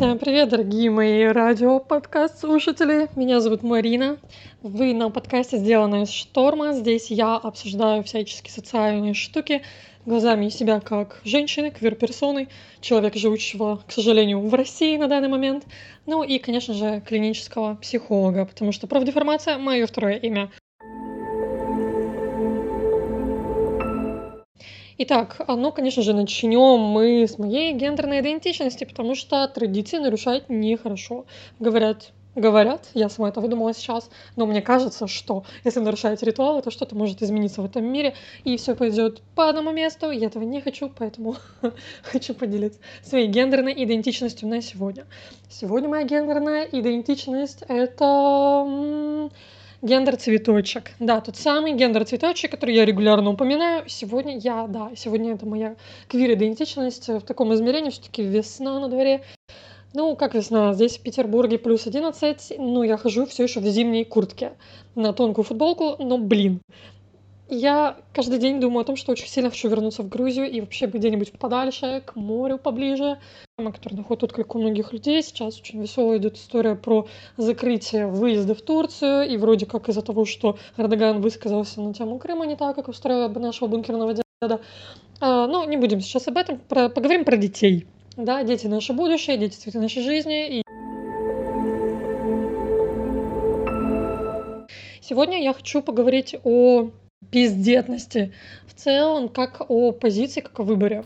Всем привет, дорогие мои радио-подкаст слушатели. Меня зовут Марина. Вы на подкасте «Сделано из шторма». Здесь я обсуждаю всяческие социальные штуки глазами себя как женщины, квир-персоны, человека, живущего, к сожалению, в России на данный момент. Ну и, конечно же, клинического психолога, потому что профдеформация – мое второе имя. Итак, ну, конечно же, начнем мы с моей гендерной идентичности, потому что традиции нарушать нехорошо. Говорят, говорят, я сама это выдумала сейчас, но мне кажется, что если нарушаете ритуалы, то что-то может измениться в этом мире, и все пойдет по одному месту. Я этого не хочу, поэтому хочу поделиться своей гендерной идентичностью на сегодня. Сегодня моя гендерная идентичность — это Гендер-цветочек. Да, тот самый гендер-цветочек, который я регулярно упоминаю. Сегодня я, да, сегодня это моя квир-идентичность в таком измерении, все-таки весна на дворе. Ну, как весна, здесь в Петербурге плюс 11, ну, я хожу все еще в зимней куртке на тонкую футболку, но, блин, я каждый день думаю о том, что очень сильно хочу вернуться в Грузию и вообще где-нибудь подальше, к морю поближе. Тема, которая находит отклик у многих людей. Сейчас очень веселая идет история про закрытие выезда в Турцию. И вроде как из-за того, что Эрдоган высказался на тему Крыма не так, как устраивает нашего бункерного деда. А, но не будем сейчас об этом. Поговорим про детей. Да, дети наше будущее, дети цветы нашей жизни. И Сегодня я хочу поговорить о бездетности в целом, как о позиции, как о выборе.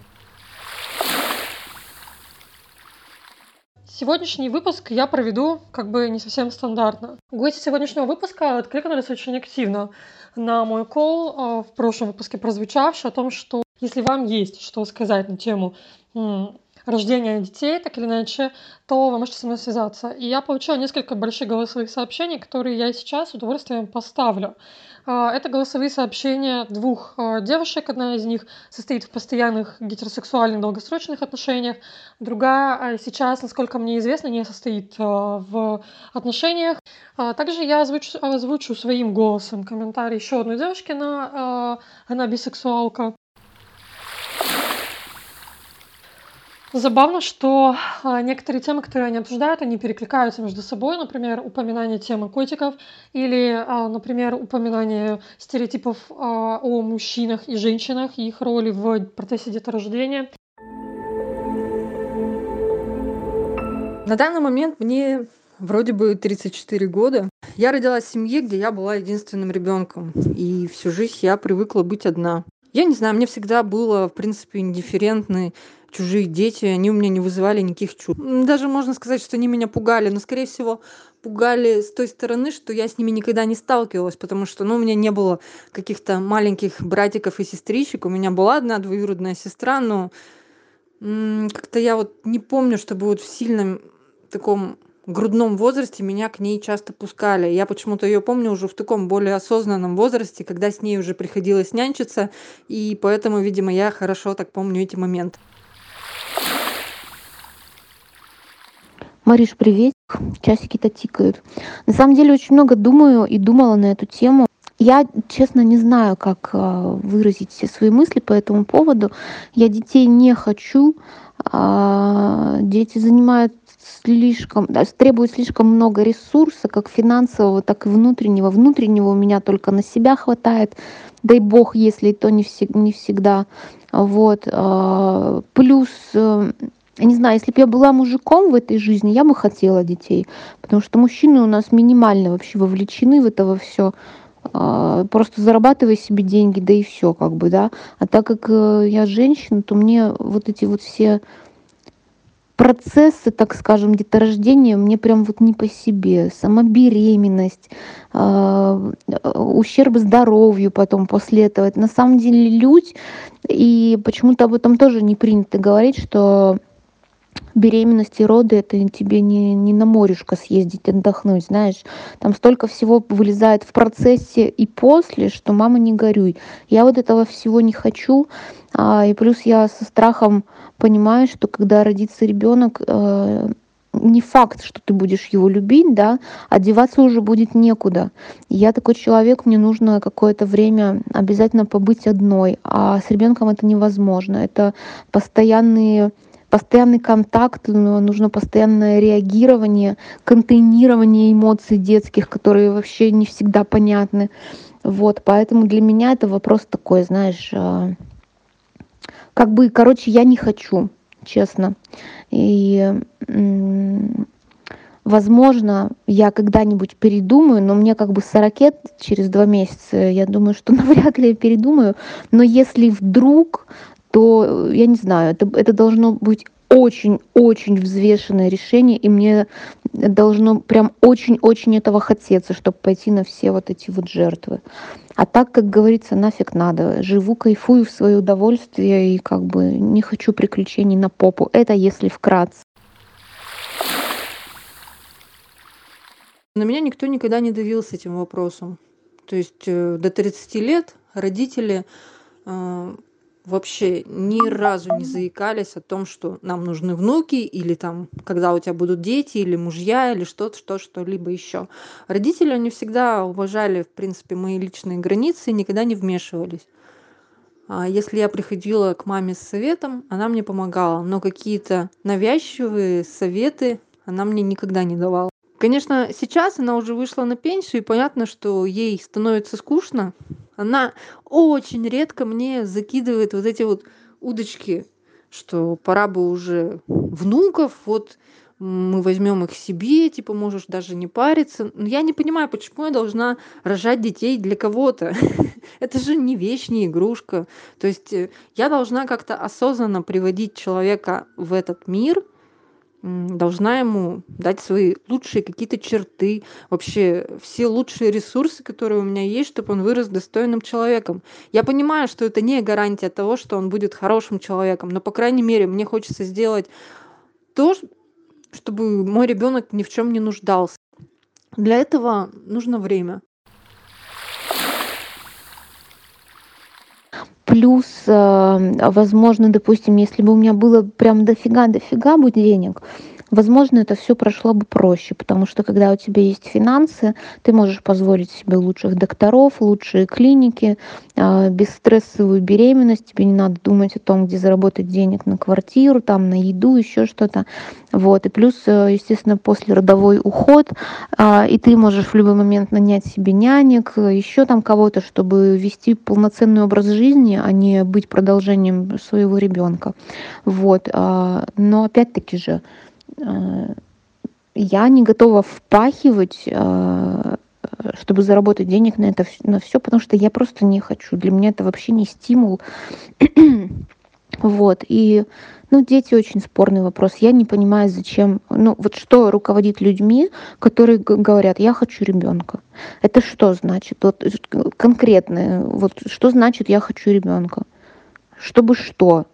Сегодняшний выпуск я проведу как бы не совсем стандартно. Гости сегодняшнего выпуска откликнулись очень активно на мой кол а, в прошлом выпуске прозвучавший о том, что если вам есть что сказать на тему рождения детей, так или иначе, то вы можете со мной связаться. И я получила несколько больших голосовых сообщений, которые я сейчас с удовольствием поставлю. А, это голосовые сообщения двух а, девушек. Одна из них состоит в постоянных гетеросексуальных долгосрочных отношениях. Другая а, сейчас, насколько мне известно, не состоит в отношениях. Также я озвучу, озвучу своим голосом комментарий еще одной девушки, на, она бисексуалка. Забавно, что а, некоторые темы, которые они обсуждают, они перекликаются между собой. Например, упоминание темы котиков или, а, например, упоминание стереотипов а, о мужчинах и женщинах и их роли в процессе деторождения. На данный момент мне вроде бы 34 года. Я родилась в семье, где я была единственным ребенком. И всю жизнь я привыкла быть одна. Я не знаю, мне всегда было, в принципе, индифферентны чужие дети, они у меня не вызывали никаких чувств. Даже можно сказать, что они меня пугали, но, скорее всего, пугали с той стороны, что я с ними никогда не сталкивалась, потому что, ну, у меня не было каких-то маленьких братиков и сестричек, у меня была одна двоюродная сестра, но как-то я вот не помню, чтобы вот в сильном таком грудном возрасте меня к ней часто пускали. Я почему-то ее помню уже в таком более осознанном возрасте, когда с ней уже приходилось нянчиться, и поэтому, видимо, я хорошо так помню эти моменты. Мариш, привет. Часики-то тикают. На самом деле очень много думаю и думала на эту тему. Я, честно, не знаю, как а, выразить все свои мысли по этому поводу. Я детей не хочу. А, дети занимают слишком, требуют слишком много ресурса, как финансового, так и внутреннего. Внутреннего у меня только на себя хватает. Дай бог, если то не, всегда. Вот. А, плюс э, я не знаю, если бы я была мужиком в этой жизни, я бы хотела детей, потому что мужчины у нас минимально вообще вовлечены в это все. А, просто зарабатывай себе деньги, да и все, как бы, да. А так как э, я женщина, то мне вот эти вот все процессы, так скажем, деторождения мне прям вот не по себе. Сама беременность, э, ущерб здоровью потом после этого. Это на самом деле лють. И почему-то об этом тоже не принято говорить, что беременность и роды это тебе не, не на морюшко съездить отдохнуть, знаешь. Там столько всего вылезает в процессе и после, что мама не горюй. Я вот этого всего не хочу. А, и плюс я со страхом понимаю, что когда родится ребенок, э, не факт, что ты будешь его любить, да, одеваться уже будет некуда. Я такой человек, мне нужно какое-то время обязательно побыть одной, а с ребенком это невозможно. Это постоянные постоянный контакт, ну, нужно постоянное реагирование, контейнирование эмоций детских, которые вообще не всегда понятны. Вот, поэтому для меня это вопрос такой, знаешь, а, как бы, короче, я не хочу, честно. И возможно, я когда-нибудь передумаю, но мне как бы 40 через два месяца, я думаю, что навряд ли я передумаю. Но если вдруг, то я не знаю, это, это должно быть очень-очень взвешенное решение, и мне должно прям очень-очень этого хотеться, чтобы пойти на все вот эти вот жертвы. А так, как говорится, нафиг надо. Живу, кайфую в свое удовольствие и как бы не хочу приключений на попу. Это если вкратце. На меня никто никогда не давил с этим вопросом. То есть э, до 30 лет родители э, вообще ни разу не заикались о том, что нам нужны внуки или там, когда у тебя будут дети или мужья или что-то, что, что-либо еще. Родители, они всегда уважали, в принципе, мои личные границы и никогда не вмешивались. А если я приходила к маме с советом, она мне помогала, но какие-то навязчивые советы она мне никогда не давала. Конечно, сейчас она уже вышла на пенсию, и понятно, что ей становится скучно. Она очень редко мне закидывает вот эти вот удочки, что пора бы уже внуков, вот мы возьмем их себе, типа можешь даже не париться. Но я не понимаю, почему я должна рожать детей для кого-то. Это же не вещь, не игрушка. То есть э, я должна как-то осознанно приводить человека в этот мир – должна ему дать свои лучшие какие-то черты, вообще все лучшие ресурсы, которые у меня есть, чтобы он вырос достойным человеком. Я понимаю, что это не гарантия того, что он будет хорошим человеком, но, по крайней мере, мне хочется сделать то, чтобы мой ребенок ни в чем не нуждался. Для этого нужно время. Плюс, э, возможно, допустим, если бы у меня было прям дофига-дофига бы денег, возможно, это все прошло бы проще, потому что когда у тебя есть финансы, ты можешь позволить себе лучших докторов, лучшие клиники, а, бесстрессовую беременность, тебе не надо думать о том, где заработать денег на квартиру, там, на еду, еще что-то. Вот. И плюс, э, естественно, после родовой уход, а, и ты можешь в любой момент нанять себе нянек, еще там кого-то, чтобы вести полноценный образ жизни, а не быть продолжением своего ребенка. Вот. А, но опять-таки же, я не готова впахивать, э, чтобы заработать денег на это на все, потому что я просто не хочу. Для меня это вообще не стимул. вот. И, ну, дети очень спорный вопрос. Я не понимаю, зачем, ну, вот что руководит людьми, которые говорят, я хочу ребенка. Это что значит? Вот э, конкретно, вот что значит я хочу ребенка? Чтобы что?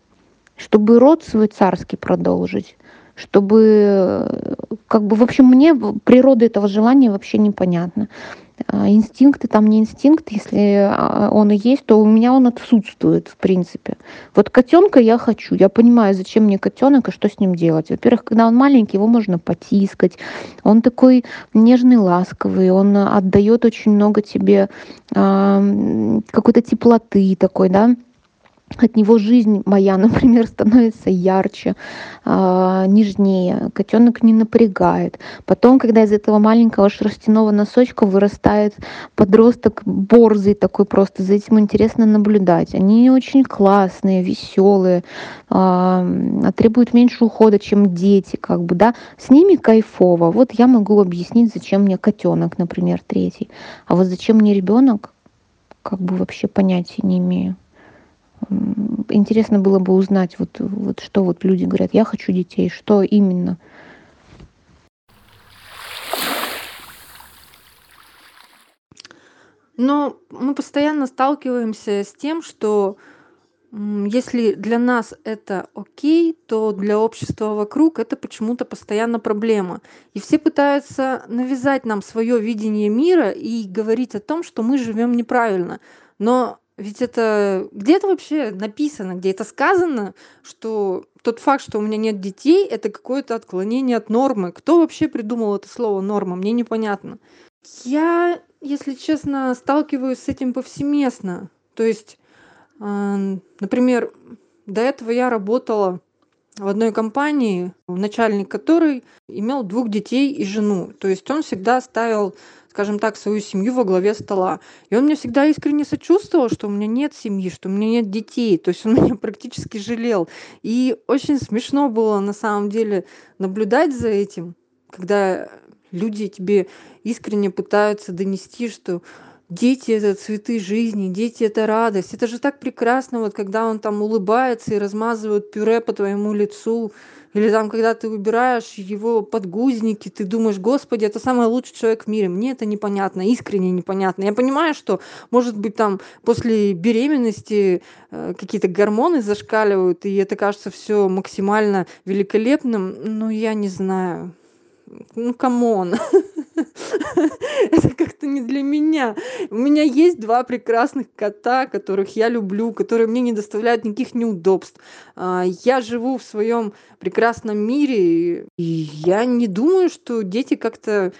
Чтобы род свой царский продолжить? Чтобы, как бы, в общем, мне природа этого желания вообще непонятна. А, инстинкты там не инстинкт, если а, он и есть, то у меня он отсутствует, в принципе. Вот котенка я хочу, я понимаю, зачем мне котенок и что с ним делать. Во-первых, когда он маленький, его можно потискать, он такой нежный, ласковый, он отдает очень много тебе какой-то теплоты такой, да, от него жизнь моя, например, становится ярче, э, нежнее, котенок не напрягает. Потом, когда из этого маленького шерстяного носочка вырастает подросток борзый такой просто, за этим интересно наблюдать. Они очень классные, веселые, э, требуют меньше ухода, чем дети, как бы, да. С ними кайфово. Вот я могу объяснить, зачем мне котенок, например, третий. А вот зачем мне ребенок, как бы вообще понятия не имею интересно было бы узнать, вот, вот что вот люди говорят, я хочу детей, что именно. Но мы постоянно сталкиваемся с тем, что если для нас это окей, то для общества вокруг это почему-то постоянно проблема. И все пытаются навязать нам свое видение мира и говорить о том, что мы живем неправильно. Но ведь это где это вообще написано, где это сказано, что тот факт, что у меня нет детей, это какое-то отклонение от нормы. Кто вообще придумал это слово норма? Мне непонятно. Я, если честно, сталкиваюсь с этим повсеместно. То есть, например, до этого я работала в одной компании, начальник которой имел двух детей и жену. То есть он всегда ставил скажем так, свою семью во главе стола. И он мне всегда искренне сочувствовал, что у меня нет семьи, что у меня нет детей. То есть он меня практически жалел. И очень смешно было на самом деле наблюдать за этим, когда люди тебе искренне пытаются донести, что дети это цветы жизни, дети это радость. Это же так прекрасно, вот когда он там улыбается и размазывает пюре по твоему лицу. Или там, когда ты выбираешь его подгузники, ты думаешь, господи, это самый лучший человек в мире. Мне это непонятно, искренне непонятно. Я понимаю, что, может быть, там после беременности э, какие-то гормоны зашкаливают, и это кажется все максимально великолепным, но я не знаю ну come on. Это как-то не для меня. У меня есть два прекрасных кота которых я люблю которые мне не доставляют никаких неудобств. А, я живу в своем прекрасном мире и я не думаю что дети как-то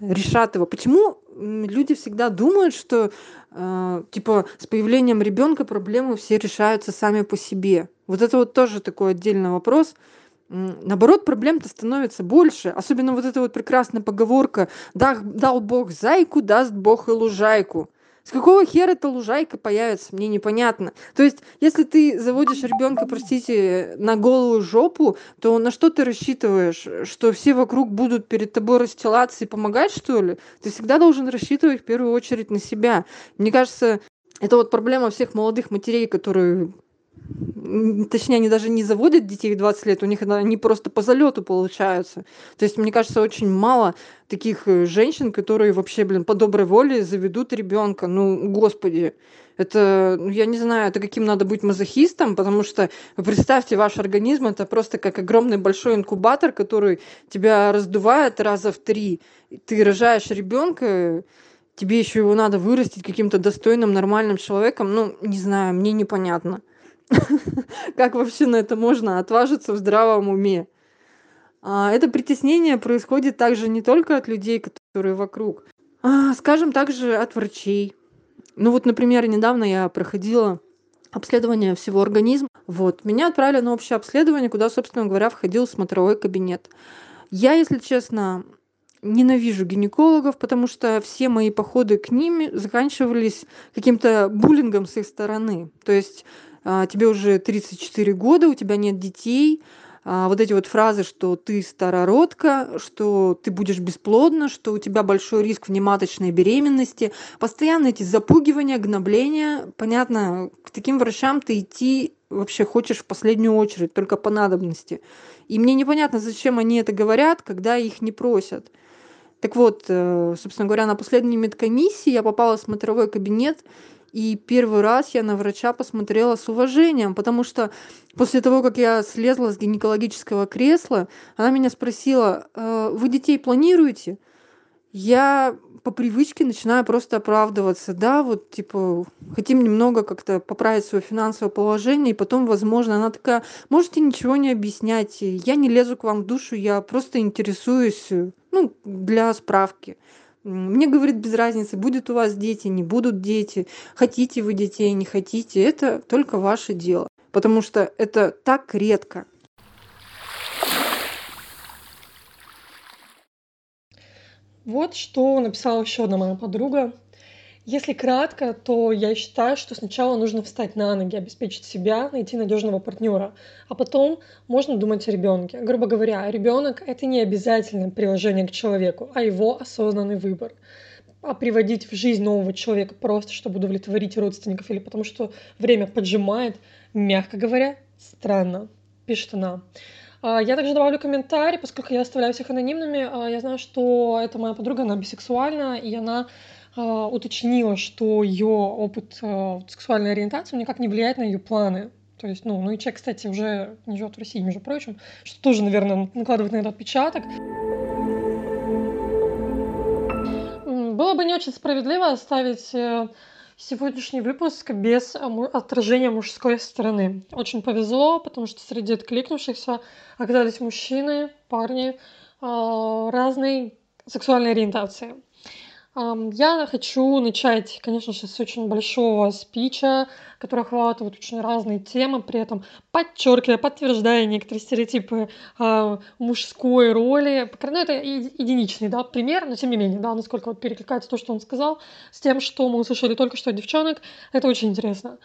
решат его. Почему люди всегда думают что э, типа с появлением ребенка проблемы все решаются сами по себе? Вот это вот тоже такой отдельный вопрос наоборот проблем-то становится больше. Особенно вот эта вот прекрасная поговорка да дал бог зайку даст бог и лужайку с какого хера эта лужайка появится мне непонятно. То есть если ты заводишь ребенка простите на голую жопу то на что ты рассчитываешь? Что все вокруг будут перед тобой расстилаться и помогать что ли? Ты всегда должен рассчитывать в первую очередь на себя. Мне кажется это вот проблема всех молодых матерей которые точнее они даже не заводят детей в 20 лет у них они просто по залету получаются. То есть мне кажется очень мало таких э, женщин которые вообще блин по доброй воле заведут ребенка ну господи это ну, я не знаю это каким надо быть мазохистом потому что представьте ваш организм это просто как огромный большой инкубатор который тебя раздувает раза в три. Ты рожаешь ребенка тебе еще его надо вырастить каким-то достойным нормальным человеком. Ну не знаю мне непонятно как вообще на это можно отважиться в здравом уме? А, это притеснение происходит также не только от людей которые вокруг. А, скажем также от врачей. Ну вот например недавно я проходила обследование всего организма. Вот меня отправили на общее обследование куда собственно говоря входил смотровой кабинет. Я если честно ненавижу гинекологов потому что все мои походы к ним заканчивались каким-то буллингом с их стороны. То есть тебе уже 34 года, у тебя нет детей, а, вот эти вот фразы, что ты старородка, что ты будешь бесплодна, что у тебя большой риск внематочной беременности, постоянно эти запугивания, гнобления. Понятно, к таким врачам ты идти вообще хочешь в последнюю очередь, только по надобности. И мне непонятно, зачем они это говорят, когда их не просят. Так вот, э, собственно говоря, на последней медкомиссии я попала в смотровой кабинет, и первый раз я на врача посмотрела с уважением потому что после того как я слезла с гинекологического кресла она меня спросила «Э, вы детей планируете? Я по привычке начинаю просто оправдываться. Да вот типа хотим немного как-то поправить свое финансовое положение и потом возможно она такая можете ничего не объяснять я не лезу к вам в душу я просто интересуюсь ну для справки мне говорит без разницы будет у вас дети не будут дети хотите вы детей не хотите это только ваше дело потому что это так редко Вот что написала еще одна моя подруга. Если кратко, то я считаю, что сначала нужно встать на ноги, обеспечить себя, найти надежного партнера, а потом можно думать о ребенке. Грубо говоря, ребенок это не обязательно приложение к человеку, а его осознанный выбор. А приводить в жизнь нового человека просто, чтобы удовлетворить родственников или потому что время поджимает, мягко говоря, странно, пишет она. А, я также добавлю комментарий, поскольку я оставляю всех анонимными. А, я знаю, что эта моя подруга, она бисексуальна, и она уточнила, что ее опыт а, сексуальной ориентации никак не влияет на ее планы. То есть, ну, ну и человек, кстати, уже не живет в России, между прочим, что тоже, наверное, накладывает на это отпечаток. Было бы не очень справедливо оставить э, сегодняшний выпуск без отражения мужской стороны. Очень повезло, потому что среди откликнувшихся оказались мужчины, парни а, разной сексуальной ориентации. Я хочу начать, конечно же, с очень большого спича, который охватывает очень разные темы, при этом подчеркивая, подтверждая некоторые стереотипы э, мужской роли. Ну, это единичный да, пример, но тем не менее, да, насколько вот перекликается то, что он сказал, с тем, что мы услышали только что от девчонок, это очень интересно.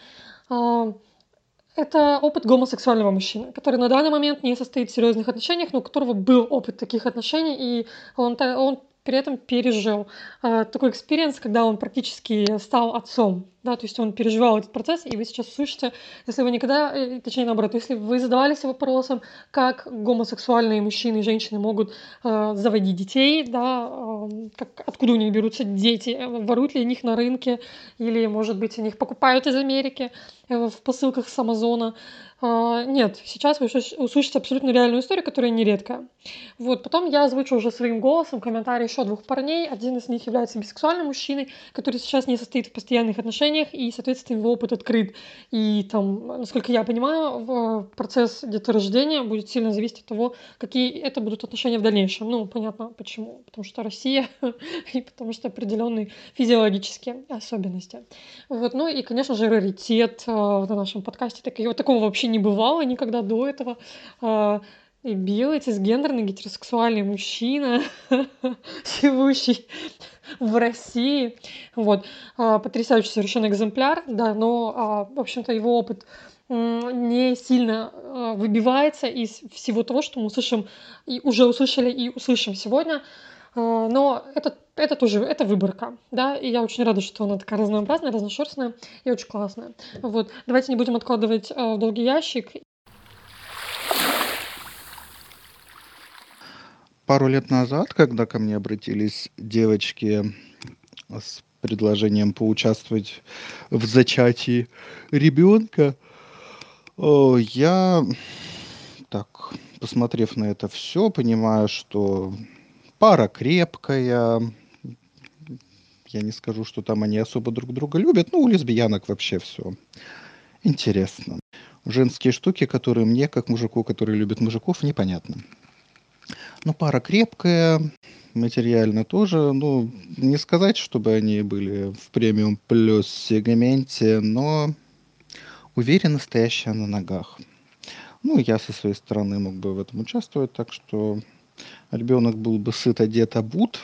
Это опыт гомосексуального мужчины, который на данный момент не состоит в серьезных отношениях, но у которого был опыт таких отношений, и он, он при этом пережил э, такой experience, когда он практически стал отцом да, то есть он переживал этот процесс, и вы сейчас слышите, если вы никогда, э, точнее наоборот, если вы задавались вопросом, как гомосексуальные мужчины и женщины могут э, заводить детей, да, э, как, откуда у них берутся дети, воруют ли их на рынке, или, может быть, они их покупают из Америки э, в посылках с Амазона, э, нет, сейчас вы услышите абсолютно реальную историю, которая нередкая. Вот, потом я озвучу уже своим голосом комментарий еще двух парней. Один из них является бисексуальным мужчиной, который сейчас не состоит в постоянных отношениях отношениях, и, соответственно, его опыт открыт. И там, насколько я понимаю, процесс деторождения будет сильно зависеть от того, какие это будут отношения в дальнейшем. Ну, понятно почему. Потому что Россия и потому что определенные физиологические особенности. Вот. Ну и, конечно же, раритет э, в нашем подкасте. Так, такого вообще не бывало никогда до этого. И белый цисгендерный гетеросексуальный мужчина, живущий в России. Вот. А, потрясающий совершенно экземпляр, да, но, а, в общем-то, его опыт не сильно а, выбивается из всего того, что мы услышим и уже услышали и услышим сегодня. Но это, это тоже это выборка, да, и я очень рада, что она такая разнообразная, разношерстная и очень классная. Вот, давайте не будем откладывать в долгий ящик пару лет назад, когда ко мне обратились девочки с предложением поучаствовать в зачатии ребенка, я так, посмотрев на это все, понимаю, что пара крепкая, я не скажу, что там они особо друг друга любят, но у лесбиянок вообще все интересно. Женские штуки, которые мне, как мужику, который любит мужиков, непонятно. Ну, пара крепкая, материально тоже. Ну, не сказать, чтобы они были в премиум плюс сегменте, но уверенно стоящая на ногах. Ну, я со своей стороны мог бы в этом участвовать, так что ребенок был бы сыт, одет, обут,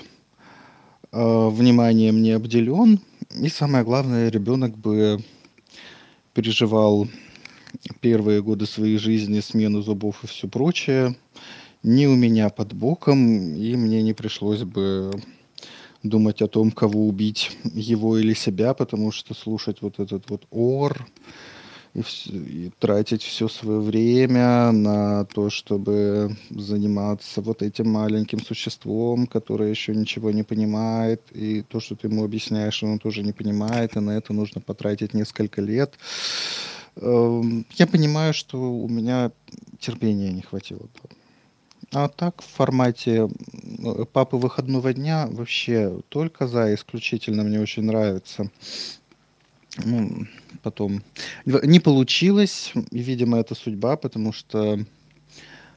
э, вниманием не обделен, и самое главное, ребенок бы переживал первые годы своей жизни смену зубов и все прочее, не у меня под боком, и мне не пришлось бы думать о том, кого убить, его или себя, потому что слушать вот этот вот ор и, вс- и тратить все свое время на то, чтобы заниматься вот этим маленьким существом, которое еще ничего не понимает, и то, что ты ему объясняешь, он тоже не понимает, и на это нужно потратить несколько лет. Эм, я понимаю, что у меня терпения не хватило. А так, в формате папы выходного дня вообще только за, исключительно мне очень нравится. Ну, потом не получилось, видимо, это судьба, потому что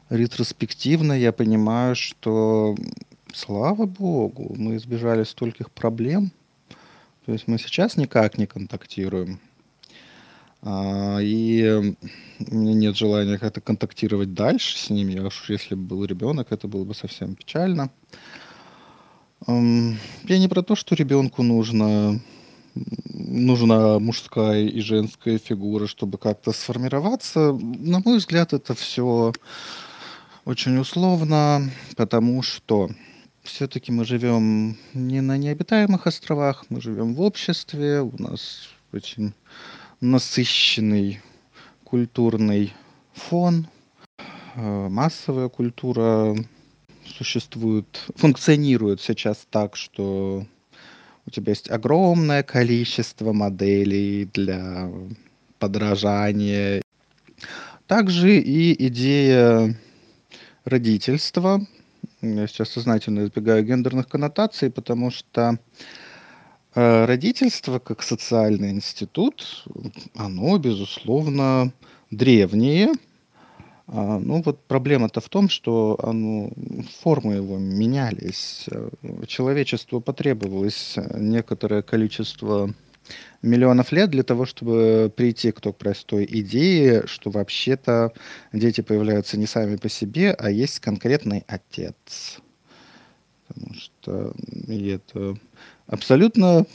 ретроспективно я понимаю, что слава богу, мы избежали стольких проблем. То есть мы сейчас никак не контактируем. А, и у меня нет желания как-то контактировать дальше с ними. А уж если бы был ребенок, это было бы совсем печально. Я не про то, что ребенку нужно нужна мужская и женская фигура, чтобы как-то сформироваться. На мой взгляд, это все очень условно, потому что все-таки мы живем не на необитаемых островах, мы живем в обществе, у нас очень насыщенный культурный фон, э, массовая культура существует, функционирует сейчас так, что у тебя есть огромное количество моделей для подражания. Также и идея родительства. Я сейчас сознательно избегаю гендерных коннотаций, потому что родительство как социальный институт, оно, безусловно, древнее, А, ну вот проблема-то в том, что ну, формы его менялись. Человечеству потребовалось некоторое количество миллионов лет для того, чтобы прийти к той простой идее, что вообще-то дети появляются не сами по себе, а есть конкретный отец. Потому что это абсолютно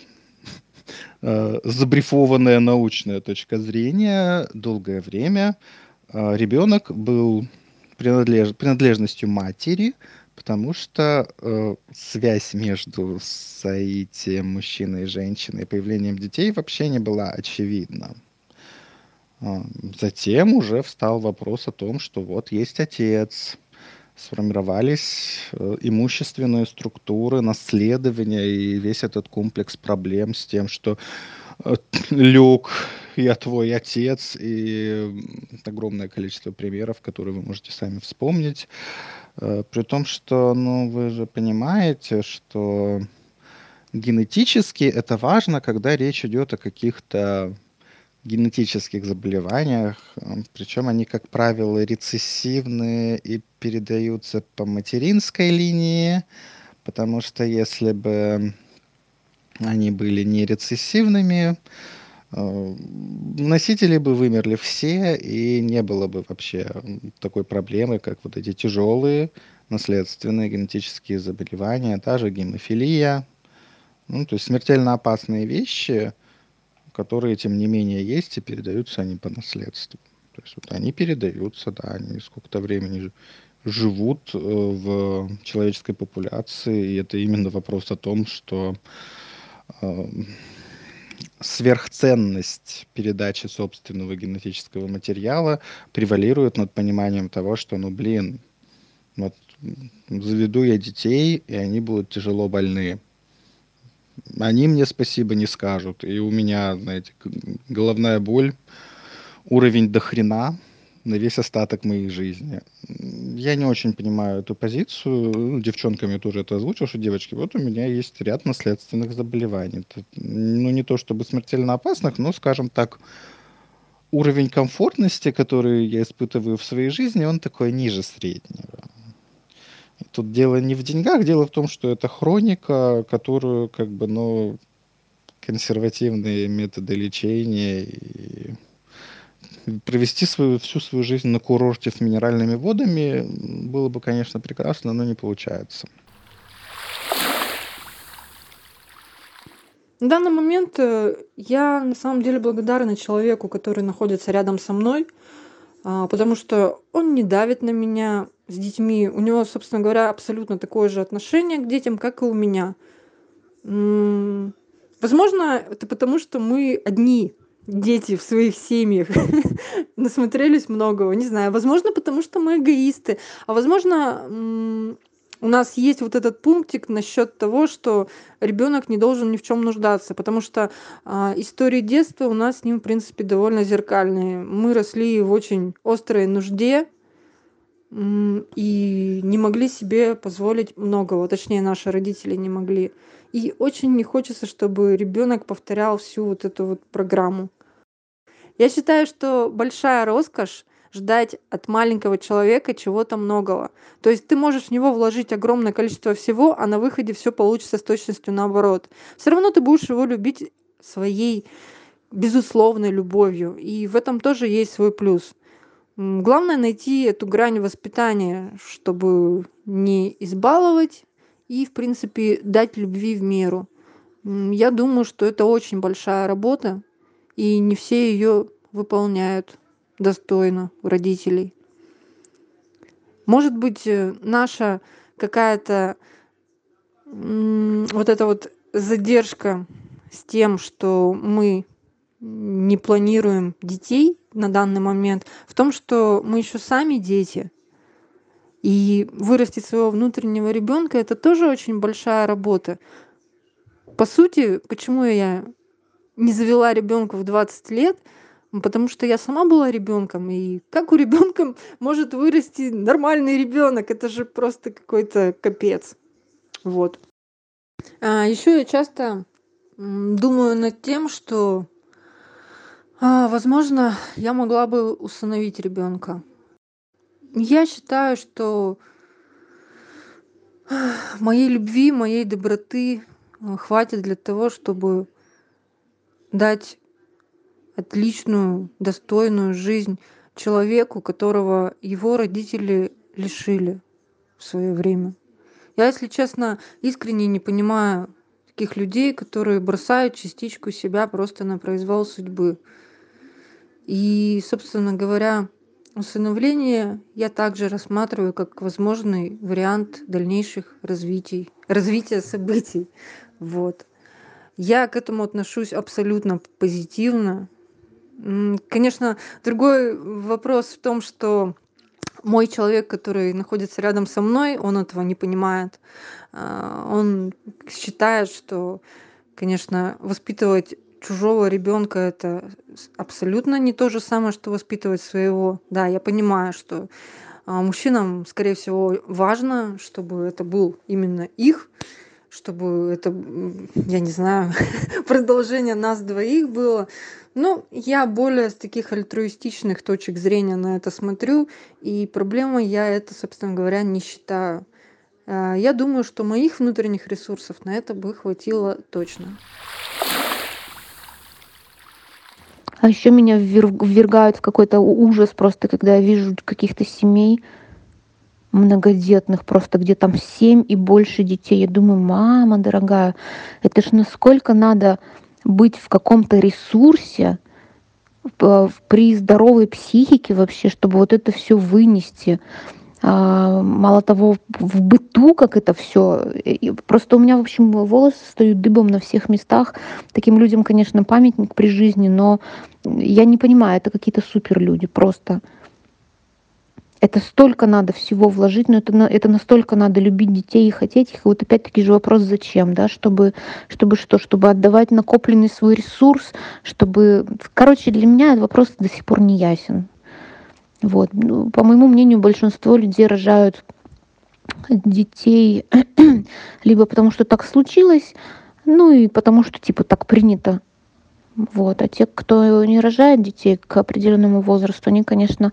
э, забрифованная научная точка зрения долгое время э, ребенок был принадлеж... принадлежностью матери, потому что э, связь между соитием мужчины и женщины и появлением детей вообще не была очевидна. Э, затем уже встал вопрос о том, что вот есть отец, сформировались э, имущественные структуры, наследование и весь этот комплекс проблем с тем, что э, Люк, я твой отец, и огромное количество примеров, которые вы можете сами вспомнить. Э, при том, что, ну, вы же понимаете, что генетически это важно, когда речь идет о каких-то генетических заболеваниях, причем они, как правило, рецессивные и передаются по материнской линии, потому что если бы они были не рецессивными, э, носители бы вымерли все, и не было бы вообще такой проблемы, как вот эти тяжелые наследственные генетические заболевания, та же гемофилия, ну, то есть смертельно опасные вещи – которые, тем не менее, есть и передаются они по наследству. То есть вот они передаются, да, они сколько-то времени живут э, в человеческой популяции, и это именно вопрос о том, что э, сверхценность передачи собственного генетического материала превалирует над пониманием того, что, ну, блин, вот заведу я детей, и они будут тяжело больные они мне спасибо не скажут. И у меня, знаете, головная боль, уровень до хрена на весь остаток моей жизни. Я не очень понимаю эту позицию. Ну, девчонками тоже это озвучил, что девочки, вот у меня есть ряд наследственных заболеваний. Это, ну, не то чтобы смертельно опасных, но, скажем так, уровень комфортности, который я испытываю в своей жизни, он такой ниже среднего. Тут дело не в деньгах, дело в том, что это хроника, которую как бы, ну, консервативные методы лечения и провести свою, всю свою жизнь на курорте с минеральными водами было бы, конечно, прекрасно, но не получается. На данный момент э, я на самом деле благодарна человеку, который находится рядом со мной, а, потому что он не давит на меня с детьми. У него, собственно говоря, абсолютно такое же отношение к детям, как и у меня. Возможно, это потому, что мы одни дети в своих семьях насмотрелись многого, не знаю. Возможно, потому что мы эгоисты, а возможно, у нас есть вот этот пунктик насчет того, что ребенок не должен ни в чем нуждаться, потому что э, истории детства у нас с ним, в принципе, довольно зеркальные. Мы росли в очень острой нужде и не могли себе позволить многого, точнее, наши родители не могли. И очень не хочется, чтобы ребенок повторял всю вот эту вот программу. Я считаю, что большая роскошь ждать от маленького человека чего-то многого. То есть ты можешь в него вложить огромное количество всего, а на выходе все получится с точностью наоборот. Все равно ты будешь его любить своей безусловной любовью. И в этом тоже есть свой плюс. Главное найти эту грань воспитания, чтобы не избаловать и, в принципе, дать любви в меру. Я думаю, что это очень большая работа, и не все ее выполняют достойно у родителей. Может быть, э, наша какая-то вот эта вот задержка с тем, что мы не планируем детей на данный момент, в том, что мы еще сами дети. И вырастить своего внутреннего ребенка это тоже очень большая работа. По сути, почему я не завела ребенка в 20 лет, потому что я сама была ребенком, и как у ребенка может вырасти нормальный ребенок? Это же просто какой-то капец. Вот. А еще я часто думаю над тем, что, возможно, я могла бы усыновить ребенка. Я считаю, что моей любви, моей доброты э, хватит для того, чтобы дать отличную, достойную жизнь человеку, которого его родители лишили в свое время. Я, если честно, искренне не понимаю таких людей, которые бросают частичку себя просто на произвол судьбы. И, собственно говоря, усыновление я также рассматриваю как возможный вариант дальнейших развитий, развития событий. Вот. Я к этому отношусь абсолютно позитивно. Конечно, другой вопрос в том, что мой человек, который находится рядом со мной, он этого не понимает. А, он считает, что, конечно, воспитывать чужого ребенка это абсолютно не то же самое, что воспитывать своего. Да, я понимаю, что а, мужчинам, скорее всего, важно, чтобы это был именно их, чтобы это, я не знаю, продолжение нас двоих было. Ну, я более с таких альтруистичных точек зрения на это смотрю, и проблемой я это, собственно говоря, не считаю. А, я думаю, что моих внутренних ресурсов на это бы хватило точно. А еще меня ввергают в какой-то ужас просто, когда я вижу каких-то семей многодетных, просто где там семь и больше детей. Я думаю, мама дорогая, это ж насколько надо быть в каком-то ресурсе при здоровой психике вообще, чтобы вот это все вынести. А, мало того, в быту, как это все. Просто у меня, в общем, волосы встают дыбом на всех местах. Таким людям, конечно, памятник при жизни, но я не понимаю, это какие-то супер люди просто. Это столько надо всего вложить, но это, это настолько надо любить детей и хотеть их. И вот опять-таки же вопрос, зачем, да, чтобы, чтобы что, чтобы отдавать накопленный свой ресурс, чтобы... Короче, для меня этот вопрос до сих пор не ясен. Вот. Ну, по моему мнению, большинство людей рожают детей либо потому, что так случилось, ну и потому, что типа так принято. Вот. А те, кто не рожает детей к определенному возрасту, они, конечно,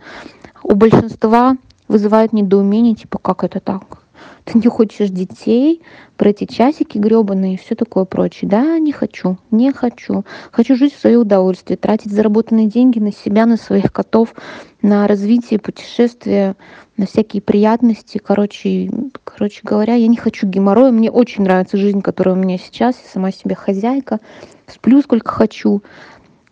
у большинства вызывают недоумение, типа, как это так? Ты не хочешь детей, про эти часики гребаные и все такое прочее. Да, не хочу, не хочу. Хочу жить в свое удовольствие, тратить заработанные деньги на себя, на своих котов, на развитие, путешествия, на всякие приятности. Короче, короче говоря, я не хочу геморроя. Мне очень нравится жизнь, которая у меня сейчас. Я сама себе хозяйка. Сплю сколько хочу.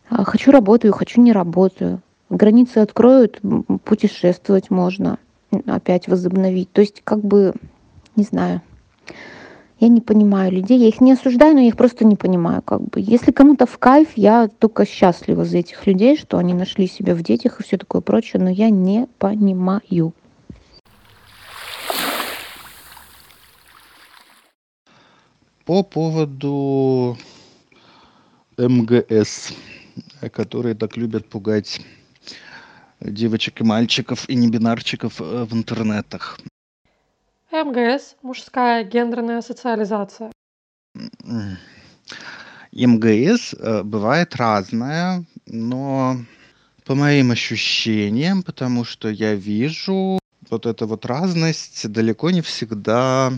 А, хочу работаю, хочу не работаю. Границы откроют, путешествовать можно опять возобновить. То есть как бы не знаю. Я не понимаю людей. Я их не осуждаю, но я их просто не понимаю. Как бы. Если кому-то в кайф, я только счастлива за этих людей, что они нашли себя в детях и все такое прочее, но я не понимаю. По поводу МГС, которые так любят пугать девочек и мальчиков и небинарчиков э, в интернетах. МГС – мужская гендерная социализация. МГС э, бывает разная, но по моим ощущениям, потому что я вижу, вот эта вот разность далеко не всегда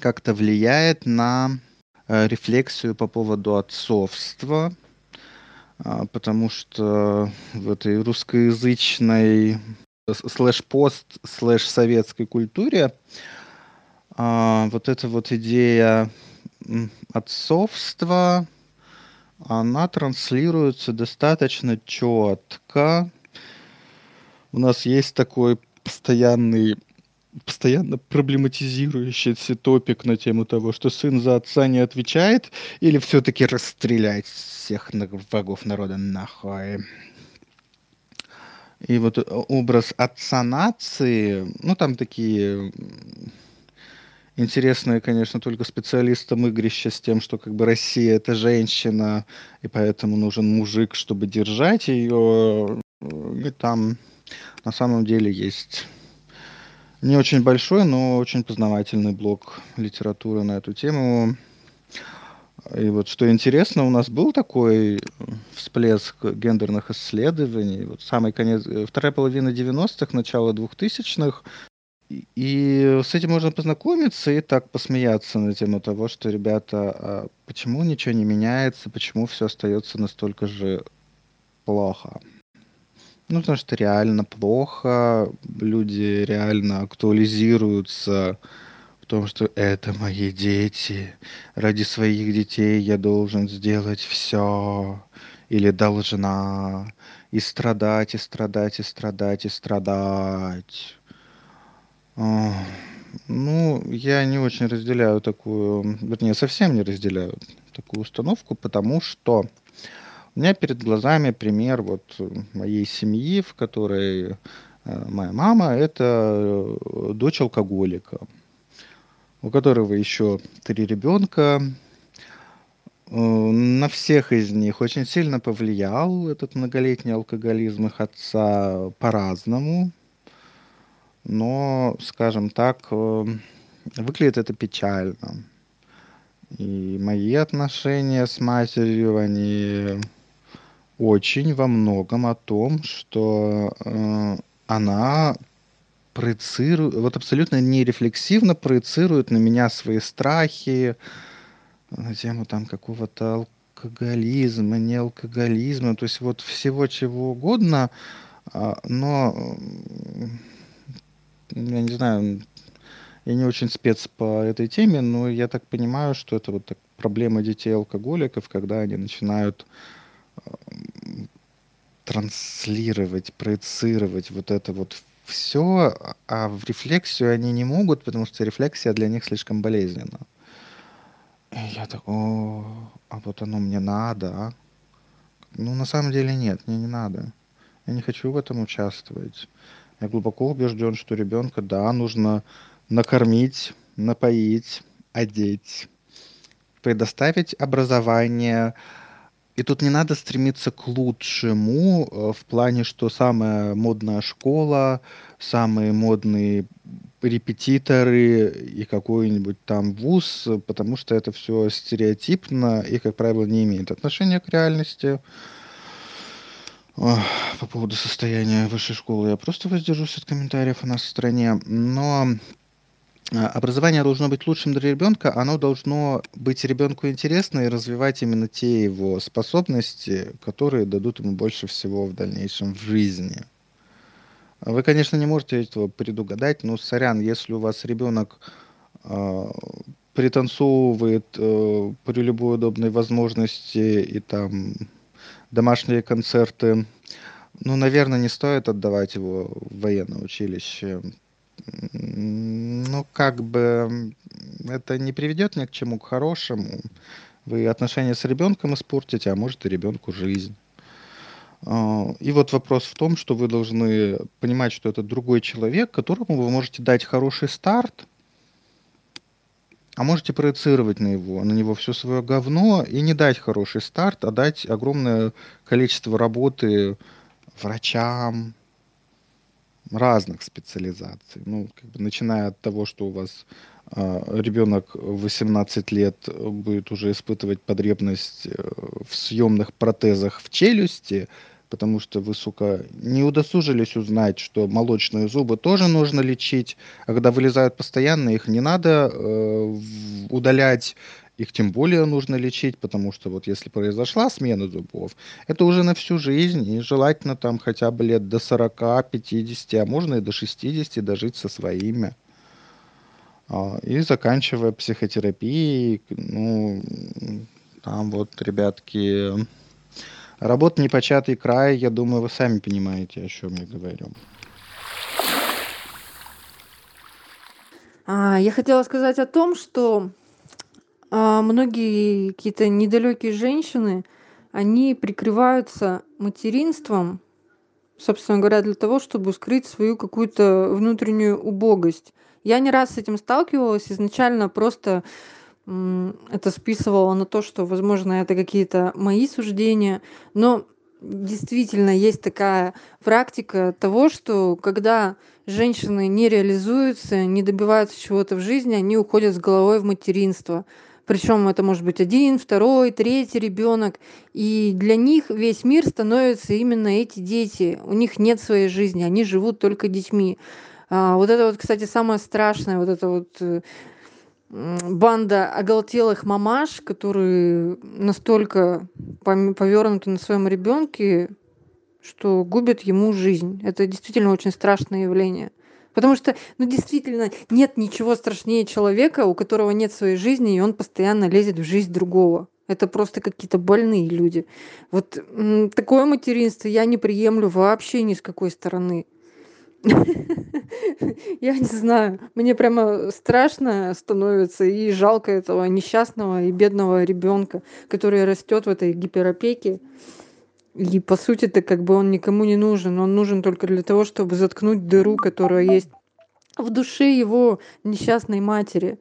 как-то влияет на э, рефлексию по поводу отцовства, потому что в этой русскоязычной слэш-пост, слэш-советской культуре а, вот эта вот идея отцовства, она транслируется достаточно четко. У нас есть такой постоянный постоянно проблематизирующийся топик на тему того, что сын за отца не отвечает, или все-таки расстрелять всех врагов народа нахуй. И вот э, образ отца нации, ну там такие интересные, конечно, только специалистам игрища с тем, что как бы Россия это женщина, и поэтому нужен мужик, чтобы держать ее. И там на самом деле есть не очень большой, но очень познавательный блок литературы на эту тему. И вот что интересно, у нас был такой всплеск гендерных исследований. Вот самый конец, вторая половина 90-х, начало 2000-х. И с этим можно познакомиться и так посмеяться на тему того, что, ребята, а почему ничего не меняется, почему все остается настолько же плохо. Ну, потому что реально плохо, люди реально актуализируются в том, что это мои дети, ради своих детей я должен сделать все или должна, и страдать, и страдать, и страдать, и страдать. Ну, я не очень разделяю такую, вернее, совсем не разделяю такую установку, потому что у меня перед глазами пример вот моей семьи, в которой э, моя мама это э, дочь алкоголика, у которого еще три ребенка. Э, на всех из них очень сильно повлиял этот многолетний алкоголизм их отца по-разному. Но, скажем так, выглядит это печально. И мои отношения с матерью, они очень во многом о том, что э, она проецирует, вот абсолютно нерефлексивно проецирует на меня свои страхи на тему там какого-то алкоголизма, не алкоголизма, то есть вот всего чего угодно, а, но я не знаю, я не очень спец по этой теме, но я так понимаю, что это вот так, проблема детей алкоголиков, когда они начинают транслировать, проецировать вот это вот все, а в рефлексию они не могут, потому что рефлексия для них слишком болезненна. И я так, о, а вот оно мне надо, а? Ну, на самом деле нет, мне не надо. Я не хочу в этом участвовать. Я глубоко убежден, что ребенка, да, нужно накормить, напоить, одеть, предоставить образование, и тут не надо стремиться к лучшему э, в плане, что самая модная школа, самые модные репетиторы и какой-нибудь там вуз, потому что это все стереотипно и, как правило, не имеет отношения к реальности. По поводу состояния высшей школы я просто воздержусь от комментариев у нас в стране. Но образование должно быть лучшим для ребенка, оно должно быть ребенку интересно и развивать именно те его способности, которые дадут ему больше всего в дальнейшем в жизни. Вы, конечно, не можете этого предугадать, но, сорян, если у вас ребенок э, пританцовывает э, при любой удобной возможности и там домашние концерты, ну, наверное, не стоит отдавать его в военное училище ну, как бы это не приведет ни к чему к хорошему. Вы отношения с ребенком испортите, а может и ребенку жизнь. А, и вот вопрос в том, что вы должны понимать, что это другой человек, которому вы можете дать хороший старт, а можете проецировать на его, на него все свое говно и не дать хороший старт, а дать огромное количество работы врачам, разных специализаций. Ну, как бы, начиная от того, что у вас э, ребенок в 18 лет будет уже испытывать потребность э, в съемных протезах в челюсти, потому что вы, сука, не удосужились узнать, что молочные зубы тоже нужно лечить, а когда вылезают постоянно, их не надо э, удалять, их тем более нужно лечить, потому что вот если произошла смена зубов, это уже на всю жизнь, и желательно там хотя бы лет до 40, 50, а можно и до 60 дожить со своими. А, и заканчивая психотерапией, ну, там вот, ребятки, работа непочатый край, я думаю, вы сами понимаете, о чем я говорю. А, я хотела сказать о том, что а, многие какие-то недалекие женщины, они прикрываются материнством, собственно говоря, для того, чтобы скрыть свою какую-то внутреннюю убогость. Я не раз с этим сталкивалась, изначально просто это списывала на то, что, возможно, это какие-то мои суждения, но действительно есть такая практика того, что когда женщины не реализуются, не добиваются чего-то в жизни, они уходят с головой в материнство Причем это может быть один, второй, третий ребенок. И для них весь мир становится именно эти дети. У них нет своей жизни, они живут только детьми. А, вот это вот, кстати, самое страшное, вот это вот э, банда оголтелых мамаш, которые настолько повернуты на своем ребенке, что губят ему жизнь. Это действительно очень страшное явление. Потому что, ну, действительно, нет ничего страшнее человека, у которого нет своей жизни, и он постоянно лезет в жизнь другого. Это просто какие-то больные люди. Вот такое материнство я не приемлю вообще ни с какой стороны. Я не знаю, мне прямо страшно становится и жалко этого несчастного и бедного ребенка, который растет в этой гиперопеке. И по сути-то как бы он никому не нужен. Он нужен только для того, чтобы заткнуть дыру, которая есть в душе его несчастной матери.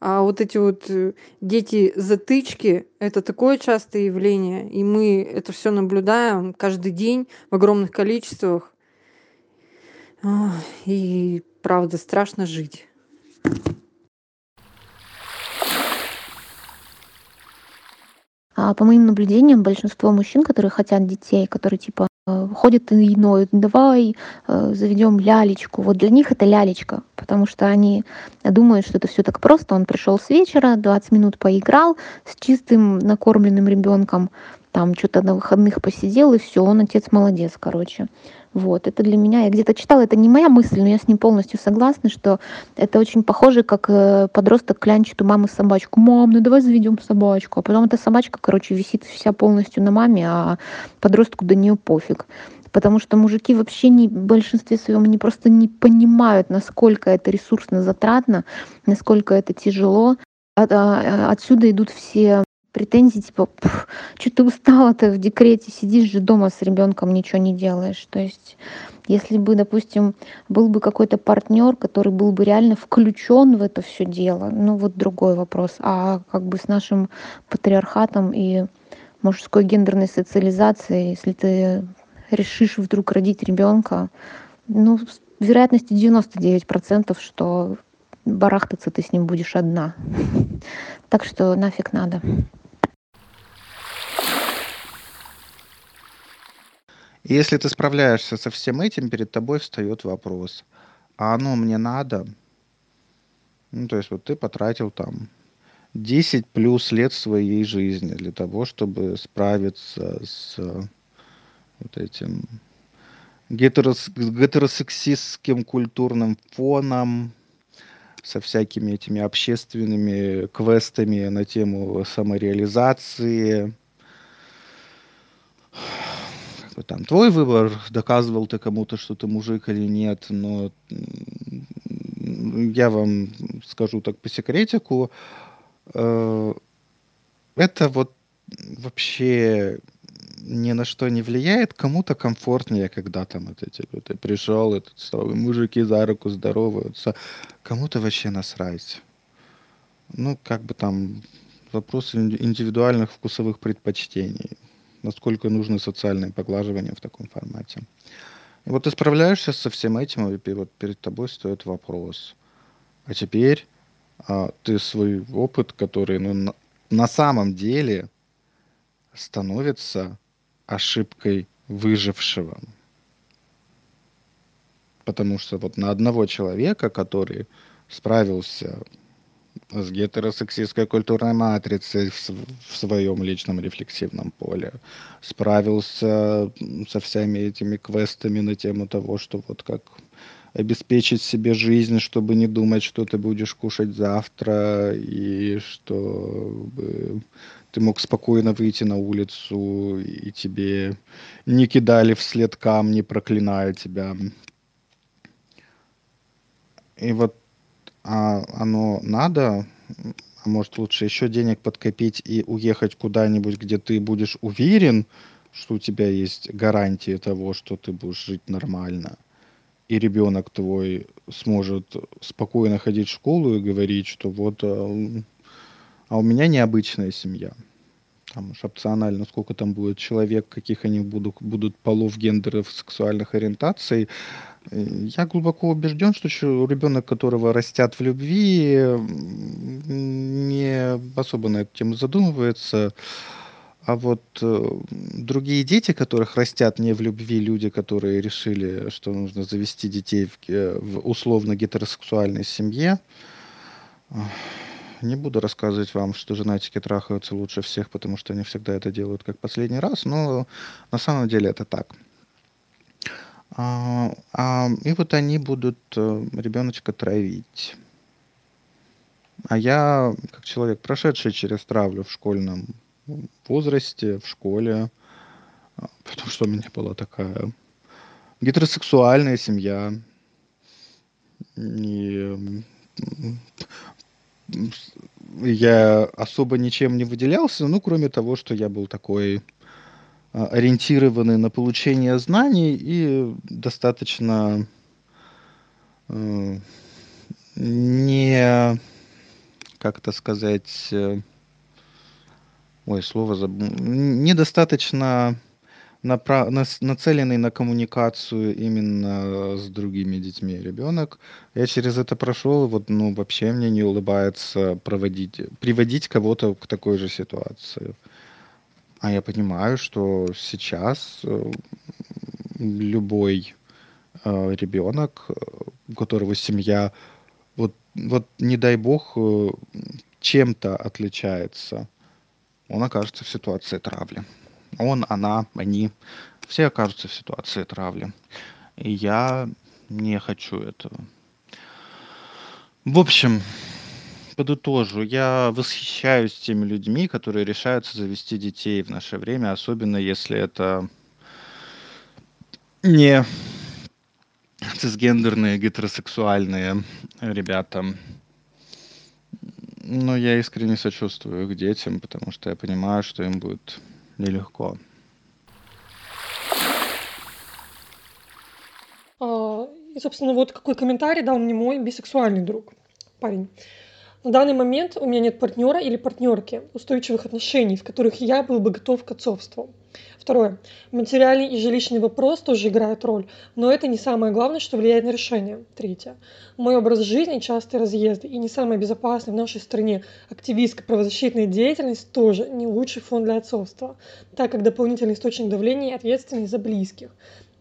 А вот эти вот э, дети-затычки — это такое частое явление, и мы это все наблюдаем каждый день в огромных количествах. И правда, страшно жить. А по моим наблюдениям, большинство мужчин, которые хотят детей, которые типа э, ходят и ноют, давай э, заведем лялечку. Вот для них это лялечка, потому что они думают, что это все так просто. Он пришел с вечера, 20 минут поиграл с чистым накормленным ребенком, там что-то на выходных посидел, и все, он отец молодец, короче. Вот, это для меня, я где-то читала, это не моя мысль, но я с ним полностью согласна, что это очень похоже, как э, подросток клянчит у мамы собачку. Мам, ну давай заведем собачку. А потом эта собачка, короче, висит вся полностью на маме, а подростку до нее пофиг. Потому что мужики вообще не, в большинстве своем они просто не понимают, насколько это ресурсно затратно, насколько это тяжело. От, а, отсюда идут все претензий типа что ты устала-то в декрете сидишь же дома с ребенком ничего не делаешь то есть если бы допустим был бы какой-то партнер который был бы реально включен в это все дело ну вот другой вопрос. А как бы с нашим патриархатом и мужской гендерной социализацией если ты решишь вдруг родить ребенка ну вероятности 99 процентов что барахтаться ты с ним будешь одна. Так что нафиг надо Если ты справляешься со всем этим, перед тобой встает вопрос: а оно мне надо? Ну, то есть вот ты потратил там 10 плюс лет своей жизни для того, чтобы справиться с вот этим гетерос гетеросексистским культурным фоном, со всякими этими общественными квестами на тему самореализации бы там твой выбор, доказывал ты кому-то, что ты мужик или нет, но я вам скажу так по секретику, э, это вот вообще ни на что не влияет, кому-то комфортнее, когда там это типа ты пришел, этот здоровый мужики за руку здороваются, кому-то вообще насрать. Ну, как бы там вопрос индивидуальных вкусовых предпочтений насколько нужны социальные поглаживания в таком формате. И вот ты справляешься со всем этим, и вот перед тобой стоит вопрос. А теперь а, ты свой опыт, который ну, на, на самом деле становится ошибкой выжившего. Потому что вот на одного человека, который справился с гетеросексистской культурной матрицей в, в своем личном рефлексивном поле. Справился со всеми этими квестами на тему того, что вот как обеспечить себе жизнь, чтобы не думать, что ты будешь кушать завтра, и чтобы ты мог спокойно выйти на улицу, и тебе не кидали вслед камни, проклиная тебя. И вот а оно надо, а может лучше еще денег подкопить и уехать куда-нибудь, где ты будешь уверен, что у тебя есть гарантии того, что ты будешь жить нормально, и ребенок твой сможет спокойно ходить в школу и говорить, что вот, а, а у меня необычная семья. Там уж опционально, сколько там будет человек, каких они будут, будут полов, гендеров, сексуальных ориентаций, Я глубоко убежден, что ребенок, которого растят в любви, не особо на эту тему задумывается. А вот э, другие дети, которых растят не в любви люди, которые решили, что нужно завести детей в, э, в условно гетеросексуальной семье, не буду рассказывать вам, что женатики трахаются лучше всех, потому что они всегда это делают как последний раз, но на самом деле это так. А, а, и вот они будут э, ребеночка травить. А я, как человек, прошедший через травлю в школьном возрасте, в школе, а, потому что у меня была такая гетеросексуальная семья. И я особо ничем не выделялся, ну, кроме того, что я был такой а, ориентированный на получение знаний и достаточно э, не, как это сказать, э, ой, слово забыл, недостаточно напра- нацеленный на коммуникацию именно с другими детьми ребенок. Я через это прошел, вот, ну, вообще мне не улыбается проводить, приводить кого-то к такой же ситуации. А я понимаю, что сейчас э, любой э, ребенок, у которого семья, вот, вот не дай бог, э, чем-то отличается, он окажется в ситуации травли. Он, она, они, все окажутся в ситуации травли. И я не хочу этого. В общем, подытожу. Я восхищаюсь теми людьми, которые решаются завести детей в наше время, особенно если это не цисгендерные, гетеросексуальные ребята. Но я искренне сочувствую их детям, потому что я понимаю, что им будет нелегко. А, и, собственно, вот какой комментарий дал мне мой бисексуальный друг, парень. На данный момент у меня нет партнера или партнерки, устойчивых отношений, в которых я был бы готов к отцовству. Второе. Материальный и жилищный вопрос тоже играет роль, но это не самое главное, что влияет на решение. Третье. Мой образ жизни, частые разъезды и не самая безопасная в нашей стране активистская правозащитная деятельность тоже не лучший фон для отцовства, так как дополнительный источник давления и ответственность за близких.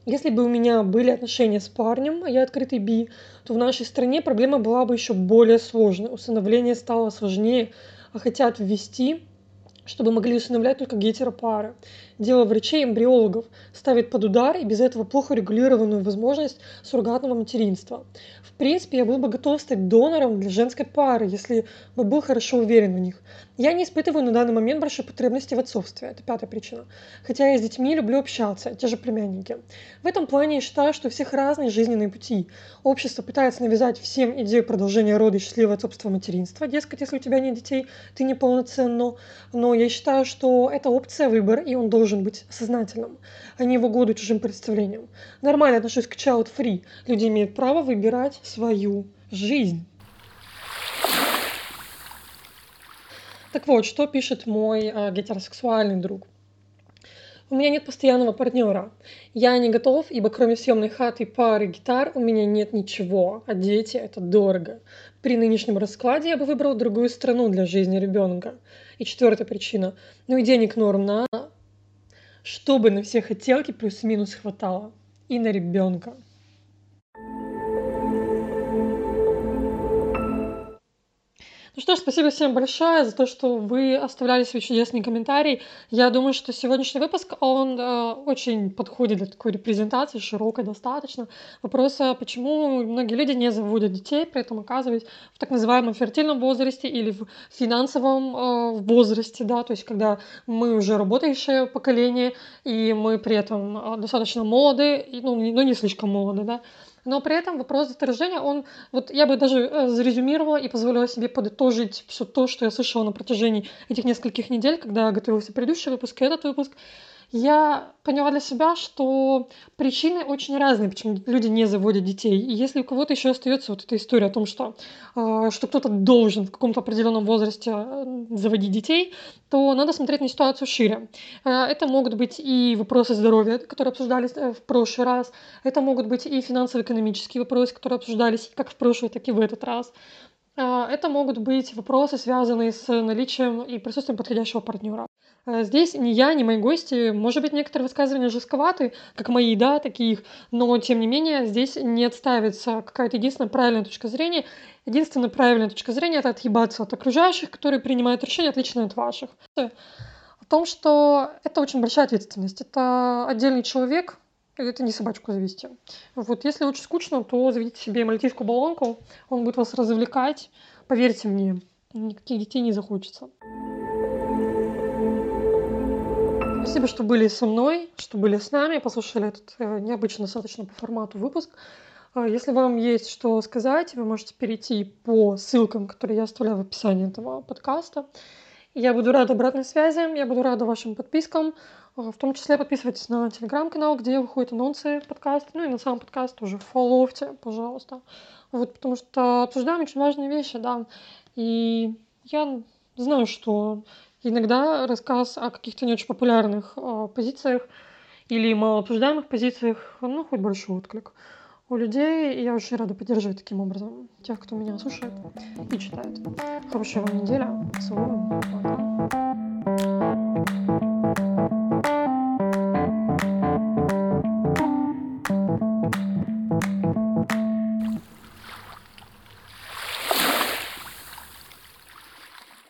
Если бы у меня были отношения с парнем, а я открытый би, то в нашей стране проблема была бы еще более сложной. Усыновление стало сложнее, а хотят ввести чтобы могли усыновлять только гетеропары. Дело врачей-эмбриологов ставит под удар и без этого плохо регулированную возможность суррогатного материнства. В принципе, я был бы готов стать донором для женской пары, если бы был хорошо уверен в них. Я не испытываю на данный момент большой потребности в отцовстве. Это пятая причина. Хотя я с детьми люблю общаться, те же племянники. В этом плане я считаю, что у всех разные жизненные пути. Общество пытается навязать всем идею продолжения рода и счастливого отцовства материнства. Дескать, если у тебя нет детей, ты неполноценно. Но я считаю, что это опция выбор, и он должен быть сознательным, а не в угоду чужим представлениям. Нормально отношусь к child free. Люди имеют право выбирать свою жизнь. Так вот, что пишет мой э, гетеросексуальный друг. У меня нет постоянного партнера. Я не готов, ибо кроме съемной хаты пары гитар у меня нет ничего, а дети — это дорого. При нынешнем раскладе я бы выбрал другую страну для жизни ребенка. И четвертая причина. Ну и денег норм на... Чтобы на все хотелки плюс-минус хватало. И на ребенка. Ну что ж, спасибо всем большое за то, что вы оставляли свой чудесный комментарий. Я думаю, что сегодняшний выпуск, он э, очень подходит для такой репрезентации, широкой достаточно. Вопрос, а почему многие люди не заводят детей, при этом оказываясь в так называемом фертильном возрасте или в финансовом э, возрасте, да, то есть когда мы уже работающее поколение, и мы при этом э, достаточно молоды, ну, не, ну, не слишком молоды, да, но при этом вопрос заторжения, он, вот я бы даже э, зарезюмировала и позволила себе подытожить все то, что я слышала на протяжении этих нескольких недель, когда готовился предыдущий выпуск и этот выпуск. Я поняла для себя, что причины очень разные, почему люди не заводят детей. И если у кого-то еще остается вот эта история о том, что, э, что кто-то должен в каком-то определенном возрасте э, заводить детей, то надо смотреть на ситуацию шире. Э, это могут быть и вопросы здоровья, которые обсуждались в прошлый раз. Это могут быть и финансово-экономические вопросы, которые обсуждались как в прошлый, так и в этот раз. Это могут быть вопросы, связанные с наличием и присутствием подходящего партнера. Э, здесь ни я, ни мои гости, может быть, некоторые высказывания жестковаты, как мои, да, таких, но, тем не менее, здесь не отставится какая-то единственная правильная точка зрения. Единственная правильная точка зрения – это отъебаться от окружающих, которые принимают решения, отличные от ваших. О том, что это очень большая ответственность. Это отдельный человек, это не собачку завести. Вот если очень скучно, то заведите себе мальтийскую баллонку, он будет вас развлекать. Поверьте мне, никаких детей не захочется. Спасибо, что были со мной, что были с нами, послушали этот э, необычный достаточно по формату выпуск. Э, если вам есть что сказать, вы можете перейти по ссылкам, которые я оставляю в описании этого подкаста. Я буду рада обратной связи, я буду рада вашим подпискам. Э, в том числе подписывайтесь на телеграм-канал, где выходят анонсы подкаста, ну и на сам подкаст тоже фолловьте, пожалуйста. Вот, потому что обсуждаем очень важные вещи, да. И я знаю, что Иногда рассказ о каких-то не очень популярных э, позициях или малообсуждаемых позициях, ну, хоть большой отклик у людей. И я очень рада поддерживать таким образом тех, кто меня слушает и читает. Хорошей вам недели. Целую. Пока.